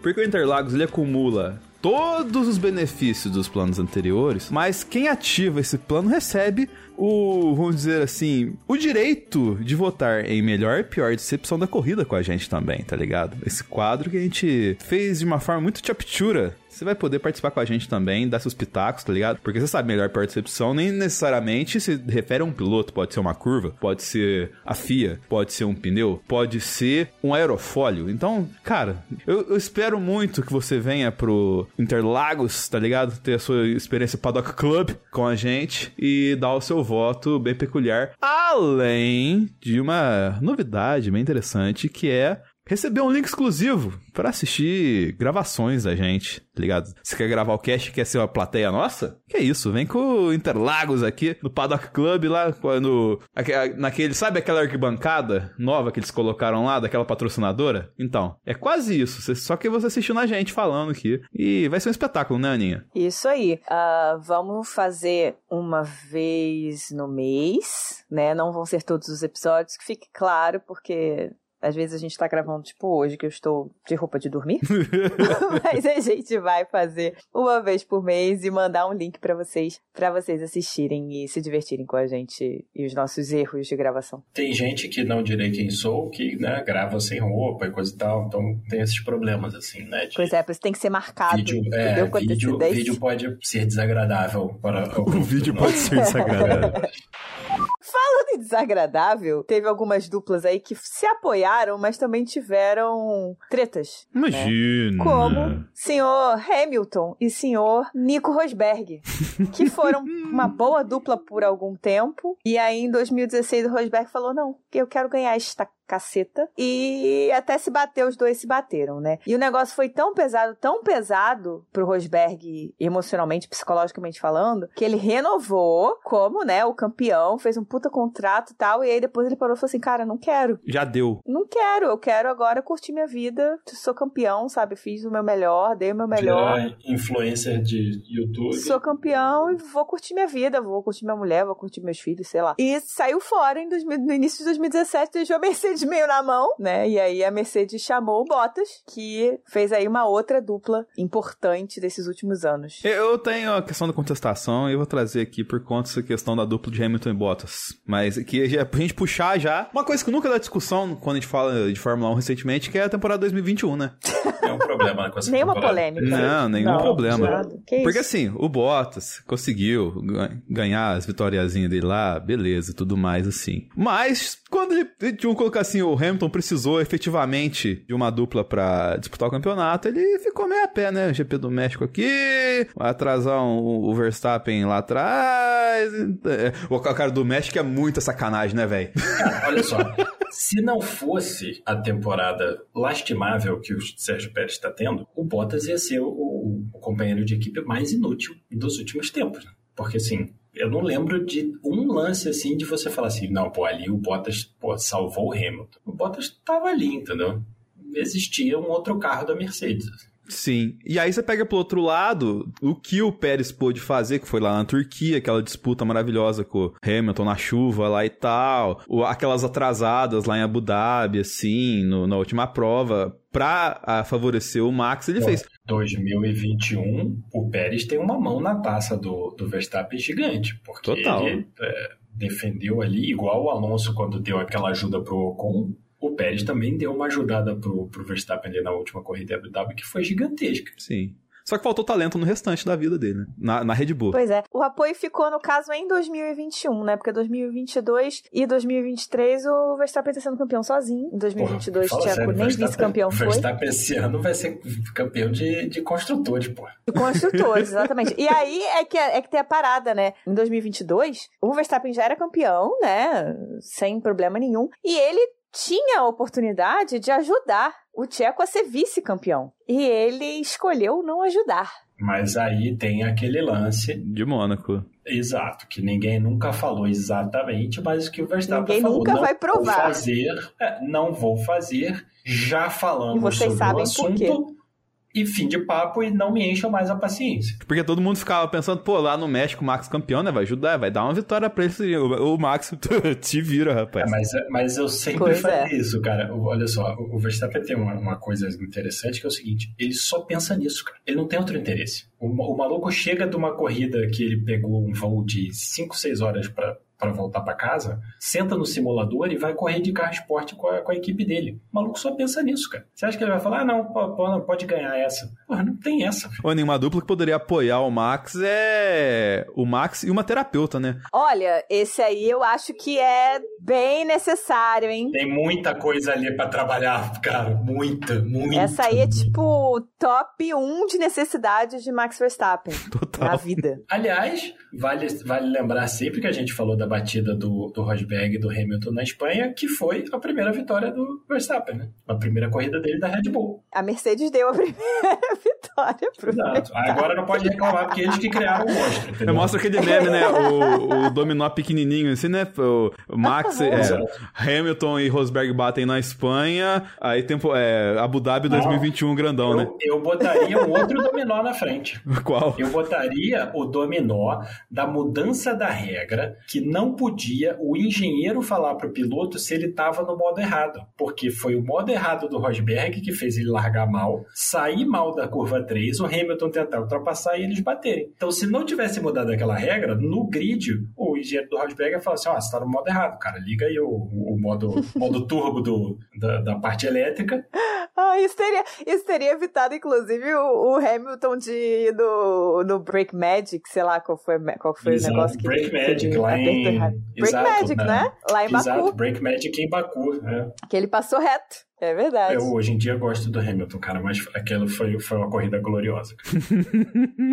Speaker 3: Porque o Interlagos ele acumula todos os benefícios dos planos anteriores, mas quem ativa esse plano recebe o, vamos dizer assim, o direito de votar em melhor e pior decepção da corrida com a gente também, tá ligado? Esse quadro que a gente fez de uma forma muito chaptura você vai poder participar com a gente também, dar seus pitacos, tá ligado? Porque você sabe, melhor percepção nem necessariamente se refere a um piloto. Pode ser uma curva, pode ser a FIA, pode ser um pneu, pode ser um aerofólio. Então, cara, eu, eu espero muito que você venha pro Interlagos, tá ligado? Ter a sua experiência Paddock Club com a gente e dar o seu voto bem peculiar. Além de uma novidade bem interessante que é recebeu um link exclusivo para assistir gravações da gente, tá ligado? Você quer gravar o cast quer ser uma plateia nossa? Que isso, vem com o Interlagos aqui no Paddock Club lá, quando naquele, sabe aquela arquibancada nova que eles colocaram lá, daquela patrocinadora? Então, é quase isso, só que você assistindo a gente falando aqui. E vai ser um espetáculo, né, Aninha?
Speaker 2: Isso aí. Uh, vamos fazer uma vez no mês, né? Não vão ser todos os episódios, que fique claro, porque às vezes a gente tá gravando, tipo, hoje, que eu estou de roupa de dormir. Mas a gente vai fazer uma vez por mês e mandar um link para vocês, para vocês assistirem e se divertirem com a gente e os nossos erros de gravação.
Speaker 4: Tem gente que não direi quem sou, que, né, grava sem roupa e coisa e tal, então tem esses problemas, assim, né?
Speaker 2: De... Pois é, você tem que ser marcado.
Speaker 4: Vídeo, é, vídeo, vídeo pode ser desagradável para
Speaker 3: o. o vídeo pode ser desagradável.
Speaker 2: Falando em desagradável, teve algumas duplas aí que se apoiaram, mas também tiveram tretas.
Speaker 3: Né? Imagina.
Speaker 2: Né? Como senhor Hamilton e senhor Nico Rosberg, que foram uma boa dupla por algum tempo. E aí, em 2016, o Rosberg falou: não, eu quero ganhar esta caceta. E até se bater, os dois se bateram, né? E o negócio foi tão pesado, tão pesado pro Rosberg, emocionalmente, psicologicamente falando, que ele renovou como, né, o campeão, fez um puta contrato e tal. E aí depois ele parou e falou assim: cara, não quero.
Speaker 3: Já deu.
Speaker 2: Não quero, eu quero agora curtir minha vida. Sou campeão, sabe? Fiz o meu melhor, dei o meu melhor.
Speaker 4: Virar influencer de YouTube.
Speaker 2: Sou campeão e vou curtir minha vida, vou curtir minha mulher, vou curtir meus filhos, sei lá. E saiu fora em 2000, no início de 2017, deixou a Mercedes Mercedes meio na mão, né? E aí a Mercedes chamou o Bottas, que fez aí uma outra dupla importante desses últimos anos.
Speaker 3: Eu tenho a questão da contestação e eu vou trazer aqui por conta dessa questão da dupla de Hamilton e Bottas. Mas que é pra gente puxar já uma coisa que nunca dá discussão quando a gente fala de Fórmula 1 recentemente, que é a temporada 2021, né?
Speaker 4: Nenhum problema com essa
Speaker 2: Nenhuma
Speaker 4: temporada.
Speaker 2: polêmica.
Speaker 3: Não, nenhum Não, problema. Porque assim, o Bottas conseguiu ganhar as vitóriazinhas dele lá, beleza, tudo mais assim. Mas quando ele, vamos colocar assim, o Hamilton precisou efetivamente de uma dupla para disputar o campeonato, ele ficou meio a pé, né? GP do México aqui, atrasar um, o Verstappen lá atrás. É, o cara do México é muita sacanagem, né, velho?
Speaker 4: Olha só. Se não fosse a temporada lastimável que o Sérgio Pérez está tendo, o Bottas ia ser o, o, o companheiro de equipe mais inútil dos últimos tempos. Né? Porque, assim, eu não lembro de um lance assim de você falar assim, não, pô, ali o Bottas pô, salvou o Hamilton. O Bottas estava ali, entendeu? Existia um outro carro da Mercedes.
Speaker 3: Sim. E aí você pega pro outro lado, o que o Pérez pôde fazer, que foi lá na Turquia, aquela disputa maravilhosa com o Hamilton na chuva lá e tal, aquelas atrasadas lá em Abu Dhabi, assim, no, na última prova, pra a, favorecer o Max, ele Bom, fez.
Speaker 4: 2021, o Pérez tem uma mão na taça do, do Verstappen gigante, porque Total. ele é, defendeu ali, igual o Alonso quando deu aquela ajuda pro Ocon, o Pérez também deu uma ajudada pro, pro Verstappen ali na última corrida Abu Dhabi que foi gigantesca.
Speaker 3: Sim. Só que faltou talento no restante da vida dele, né? Na, na Red Bull.
Speaker 2: Pois é. O apoio ficou, no caso, em 2021, né? Porque 2022 e 2023 o Verstappen tá sendo campeão sozinho. Em 2022, o Tcheco nem vice-campeão foi.
Speaker 4: O Verstappen esse ano vai ser campeão de, de construtores, pô.
Speaker 2: De construtores, exatamente. e aí é que, é que tem a parada, né? Em 2022, o Verstappen já era campeão, né? Sem problema nenhum. E ele tinha a oportunidade de ajudar o Tcheco a ser vice-campeão. E ele escolheu não ajudar.
Speaker 4: Mas aí tem aquele lance.
Speaker 3: De Mônaco.
Speaker 4: Exato, que ninguém nunca falou exatamente, mas que o Verstappen
Speaker 2: ninguém
Speaker 4: falou.
Speaker 2: nunca vai provar.
Speaker 4: Vou fazer, é, não vou fazer. Já falamos
Speaker 2: e vocês
Speaker 4: sobre
Speaker 2: sabem
Speaker 4: o assunto. E fim de papo e não me encham mais a paciência.
Speaker 3: Porque todo mundo ficava pensando, pô, lá no México o Max campeão, né? Vai ajudar, vai dar uma vitória pra ele. O, Max te vira, rapaz.
Speaker 4: É, mas, mas eu sempre pois falei é. isso, cara. Olha só, o Verstappen tem uma, uma, coisa interessante que é o seguinte: ele só pensa nisso, cara. Ele não tem outro interesse. O, o maluco chega de uma corrida que ele pegou um voo de 5, 6 horas para para voltar para casa, senta no simulador e vai correr de carro esporte com a, com a, equipe dele. O maluco só pensa nisso, cara. Você acha que ele vai falar, ah, não, pô, pode ganhar essa? Porra, não tem essa.
Speaker 3: Pô, nenhuma dupla que poderia apoiar o Max é o Max e uma terapeuta, né?
Speaker 2: Olha, esse aí eu acho que é bem necessário, hein?
Speaker 4: Tem muita coisa ali para trabalhar, cara. Muita, muita.
Speaker 2: Essa aí é tipo top 1 de necessidades de Max Verstappen
Speaker 3: Total.
Speaker 2: na vida.
Speaker 4: Aliás, vale, vale lembrar sempre que a gente falou da segunda batida do, do Rosberg e do Hamilton na Espanha, que foi a primeira vitória do Verstappen, né? A primeira corrida dele da Red Bull.
Speaker 2: A Mercedes deu a primeira vitória pro
Speaker 4: Exato. Agora não pode reclamar, porque eles que criaram o monstro. Entendeu?
Speaker 3: Mostra aquele meme, né? O, o dominó pequenininho, assim, né? O Max, é, Hamilton e Rosberg batem na Espanha, aí tempo, é, Abu Dhabi 2021 não, grandão,
Speaker 4: eu,
Speaker 3: né?
Speaker 4: Eu botaria um outro dominó na frente.
Speaker 3: Qual?
Speaker 4: Eu botaria o dominó da mudança da regra, que não podia o engenheiro falar pro piloto se ele tava no modo errado, porque foi o modo errado do Rosberg que fez ele largar mal, sair mal da curva 3, o Hamilton tentar ultrapassar e eles baterem. Então, se não tivesse mudado aquela regra, no grid, o engenheiro do Rosberg ia falar assim: ó, oh, você tá no modo errado, cara, liga aí o, o modo, modo turbo do, da, da parte elétrica.
Speaker 2: Ah, isso teria, isso teria evitado, inclusive, o, o Hamilton de ir no, no Break Magic, sei lá qual foi, qual foi
Speaker 4: Exato,
Speaker 2: o negócio que
Speaker 4: Break Magic, lá em.
Speaker 2: Break
Speaker 4: Exato,
Speaker 2: Magic, né? né? Lá em Baku.
Speaker 4: Exato, Break Magic em Baku, né?
Speaker 2: Que ele passou reto. É verdade.
Speaker 4: Eu hoje em dia gosto do Hamilton, cara, mas aquilo foi, foi uma corrida gloriosa.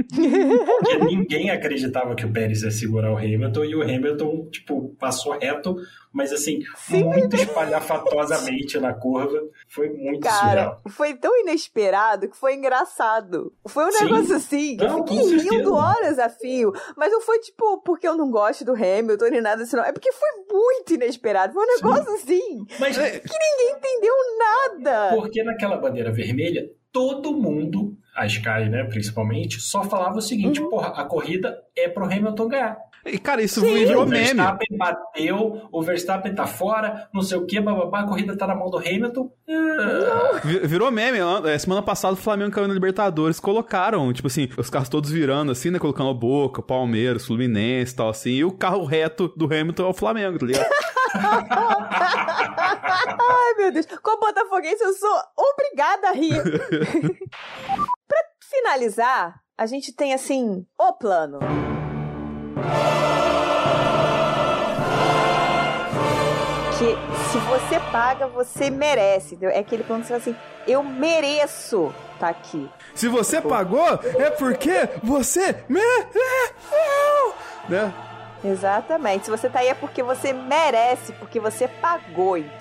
Speaker 4: Porque ninguém acreditava que o Pérez ia segurar o Hamilton e o Hamilton, tipo, passou reto, mas assim, Sim, muito espalhafatosamente na curva. Foi muito
Speaker 2: cara,
Speaker 4: surreal.
Speaker 2: Foi tão inesperado que foi engraçado. Foi um Sim. negócio assim, que eu fiquei rindo horas a fio. Mas não foi tipo porque eu não gosto do Hamilton nem nada assim, não. É porque foi muito inesperado. Foi um negócio Sim. assim mas... que ninguém entendeu nada.
Speaker 4: Porque naquela bandeira vermelha, todo mundo, a Sky, né, principalmente, só falava o seguinte: uhum. porra, a corrida é pro Hamilton ganhar.
Speaker 3: E, cara, isso Sim, virou meme.
Speaker 4: O Verstappen bateu, o Verstappen tá fora, não sei o que, bababá, a corrida tá na mão do Hamilton.
Speaker 3: Virou meme. É, semana passada o Flamengo caiu na Libertadores, colocaram, tipo assim, os carros todos virando assim, né, colocando a boca, Palmeiras, Fluminense e tal, assim, e o carro reto do Hamilton é o Flamengo, tá ligado?
Speaker 2: Ai, meu Deus. Como botafoguense, eu sou obrigada a rir. pra finalizar, a gente tem, assim, o plano. Que se você paga, você merece. Entendeu? É aquele plano que você fala assim, eu mereço tá aqui.
Speaker 3: Se você tipo... pagou, é porque você mereceu, né?
Speaker 2: Exatamente. Se você tá aí é porque você merece, porque você pagou, entendeu?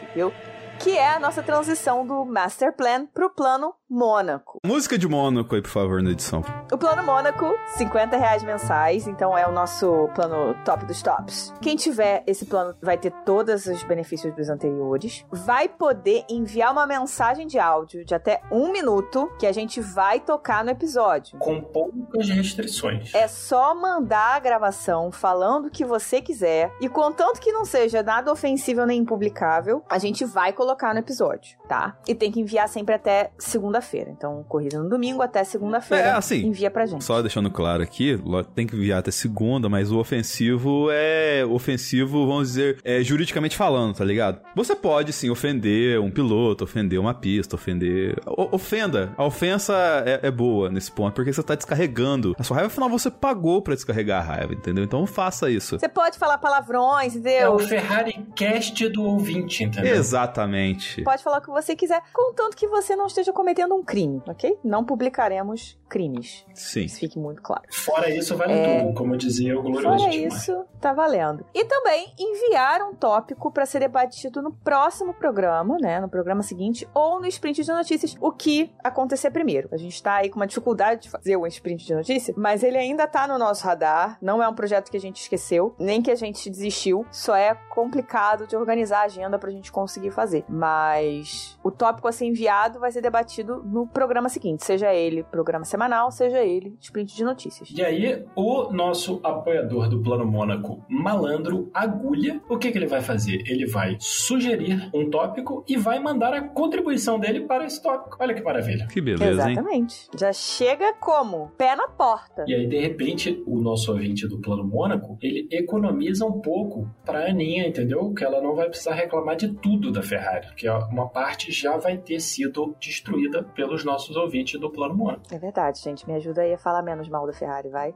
Speaker 2: Que é a nossa transição do Master Plan pro plano Mônaco.
Speaker 3: Música de Mônaco aí, por favor, na edição.
Speaker 2: O plano Mônaco, 50 reais mensais, então é o nosso plano top dos tops. Quem tiver esse plano vai ter todos os benefícios dos anteriores, vai poder enviar uma mensagem de áudio de até um minuto que a gente vai tocar no episódio.
Speaker 4: Com poucas restrições.
Speaker 2: É só mandar a gravação falando o que você quiser e contanto que não seja nada ofensivo nem impublicável, a gente vai colocar no episódio, tá? E tem que enviar sempre até segunda segunda-feira. Então, corrida no domingo até segunda-feira. É, assim. Envia pra gente.
Speaker 3: Só deixando claro aqui, tem que enviar até segunda, mas o ofensivo é ofensivo, vamos dizer, é, juridicamente falando, tá ligado? Você pode sim ofender um piloto, ofender uma pista, ofender. O, ofenda. A ofensa é, é, boa nesse ponto, porque você tá descarregando. A sua raiva, afinal, você pagou para descarregar a raiva, entendeu? Então faça isso.
Speaker 2: Você pode falar palavrões, entendeu?
Speaker 4: É o Ferrari Cast do ouvinte, entendeu?
Speaker 3: Exatamente.
Speaker 2: Pode falar o que você quiser, contanto que você não esteja cometendo cometendo um crime, ok? Não publicaremos crimes.
Speaker 3: Sim.
Speaker 2: Isso fique muito claro.
Speaker 4: Fora isso, vale é... tudo, como dizia o glorioso.
Speaker 2: Fora isso, tá valendo. E também enviar um tópico para ser debatido no próximo programa, né? No programa seguinte, ou no sprint de notícias, o que acontecer primeiro. A gente tá aí com uma dificuldade de fazer o sprint de notícias, mas ele ainda tá no nosso radar. Não é um projeto que a gente esqueceu, nem que a gente desistiu. Só é complicado de organizar a agenda pra gente conseguir fazer. Mas o tópico a ser enviado vai ser debatido no programa seguinte, seja ele programa semanal, seja ele sprint de notícias.
Speaker 4: E aí, o nosso apoiador do Plano Mônaco, Malandro Agulha, o que, que ele vai fazer? Ele vai sugerir um tópico e vai mandar a contribuição dele para esse tópico. Olha que maravilha.
Speaker 3: Que beleza,
Speaker 2: Exatamente.
Speaker 3: Hein?
Speaker 2: Já chega como? Pé na porta.
Speaker 4: E aí, de repente, o nosso ouvinte do Plano Mônaco, ele economiza um pouco para a Aninha, entendeu? Que ela não vai precisar reclamar de tudo da Ferrari, que uma parte já vai ter sido destruída pelos nossos ouvintes do Plano Mônaco.
Speaker 2: É verdade, gente. Me ajuda aí a falar menos mal da Ferrari, vai.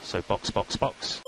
Speaker 2: So, box, box, box.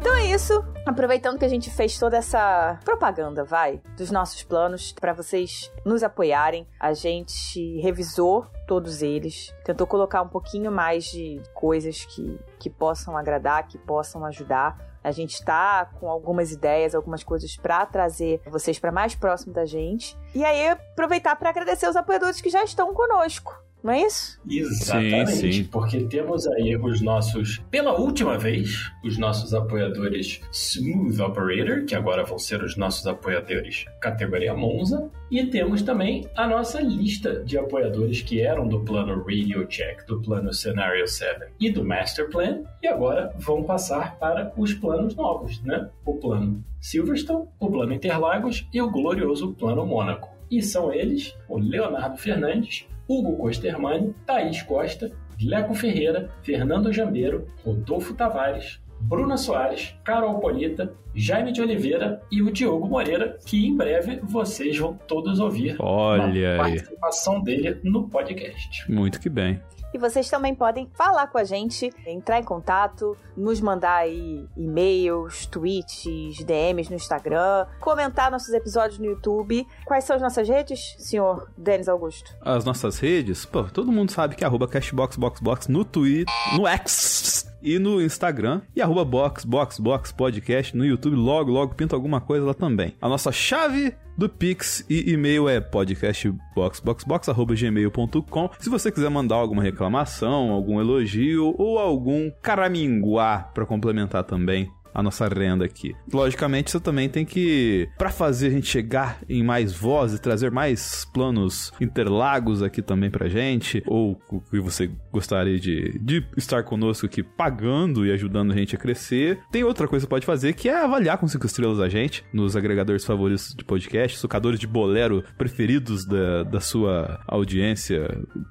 Speaker 2: Então é isso, aproveitando que a gente fez toda essa propaganda, vai, dos nossos planos para vocês nos apoiarem, a gente revisou todos eles, tentou colocar um pouquinho mais de coisas que, que possam agradar, que possam ajudar. A gente está com algumas ideias, algumas coisas para trazer vocês para mais próximo da gente. E aí aproveitar para agradecer os apoiadores que já estão conosco. Não é isso?
Speaker 4: Exatamente,
Speaker 3: Sim, sim.
Speaker 4: porque temos aí os nossos, pela última vez, os nossos apoiadores Smooth Operator, que agora vão ser os nossos apoiadores categoria Monza, e temos também a nossa lista de apoiadores que eram do plano Radio Check, do plano Scenario 7 e do Master Plan, e agora vão passar para os planos novos, né? O plano Silverstone, o plano Interlagos e o glorioso plano Mônaco. E são eles, o Leonardo Fernandes, Hugo Costermani, Thaís Costa, Leco Ferreira, Fernando Jambeiro, Rodolfo Tavares, Bruna Soares, Carol Polita, Jaime de Oliveira e o Diogo Moreira, que em breve vocês vão todos ouvir
Speaker 3: Olha aí.
Speaker 4: participação dele no podcast.
Speaker 3: Muito que bem.
Speaker 2: E vocês também podem falar com a gente, entrar em contato, nos mandar aí e-mails, tweets, DMs no Instagram, comentar nossos episódios no YouTube. Quais são as nossas redes, senhor Denis Augusto?
Speaker 3: As nossas redes, pô, todo mundo sabe que é arroba cashboxboxbox no Twitter, no X e no Instagram. E arroba boxboxbox podcast no YouTube. Logo, logo pinta alguma coisa lá também. A nossa chave do Pix e e-mail é podcastboxboxbox.gmail.com. Se você quiser mandar alguma reclamação, algum elogio ou algum caraminguá pra complementar também a nossa renda aqui. Logicamente, você também tem que, Pra fazer a gente chegar em mais voz e trazer mais planos interlagos aqui também pra gente, ou o que você gostaria de, de estar conosco aqui pagando e ajudando a gente a crescer, tem outra coisa que pode fazer que é avaliar com cinco estrelas a gente nos agregadores favoritos de podcast, sucadores de bolero preferidos da, da sua audiência,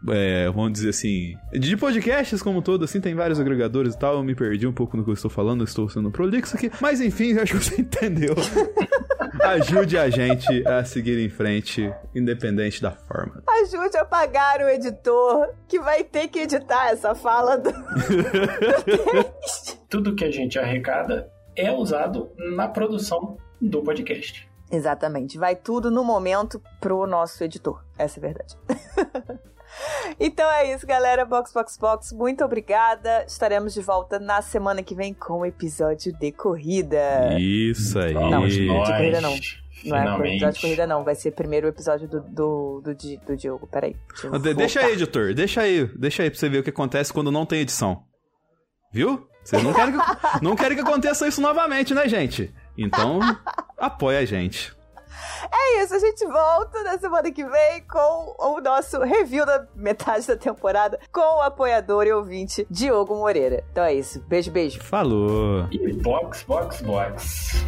Speaker 3: é, vamos dizer assim, de podcasts como todo, assim, tem vários agregadores e tal, eu me perdi um pouco no que eu estou falando, estou sendo prolixo aqui, mas enfim, acho que você entendeu. Ajude a gente a seguir em frente, independente da forma.
Speaker 2: Ajude a pagar o editor que vai ter que editar essa fala do.
Speaker 4: Tudo que a gente arrecada é usado na produção do podcast.
Speaker 2: Exatamente. Vai tudo no momento pro nosso editor. Essa é a verdade. então é isso, galera. Box, box, box. Muito obrigada. Estaremos de volta na semana que vem com o episódio de corrida.
Speaker 3: Isso aí.
Speaker 4: Vamos
Speaker 2: de corrida não. Não é
Speaker 4: finalmente.
Speaker 2: episódio de corrida, não. Vai ser primeiro o episódio do, do, do, Di- do Diogo. Peraí. deixa eu
Speaker 3: De- Deixa aí, editor. Deixa aí. Deixa aí pra você ver o que acontece quando não tem edição. Viu? Vocês não querem que, não querem que aconteça isso novamente, né, gente? Então, apoia a gente.
Speaker 2: É isso, a gente volta na semana que vem com o nosso review da metade da temporada com o apoiador e ouvinte Diogo Moreira. Então é isso. Beijo, beijo.
Speaker 3: Falou.
Speaker 4: E box, box, box.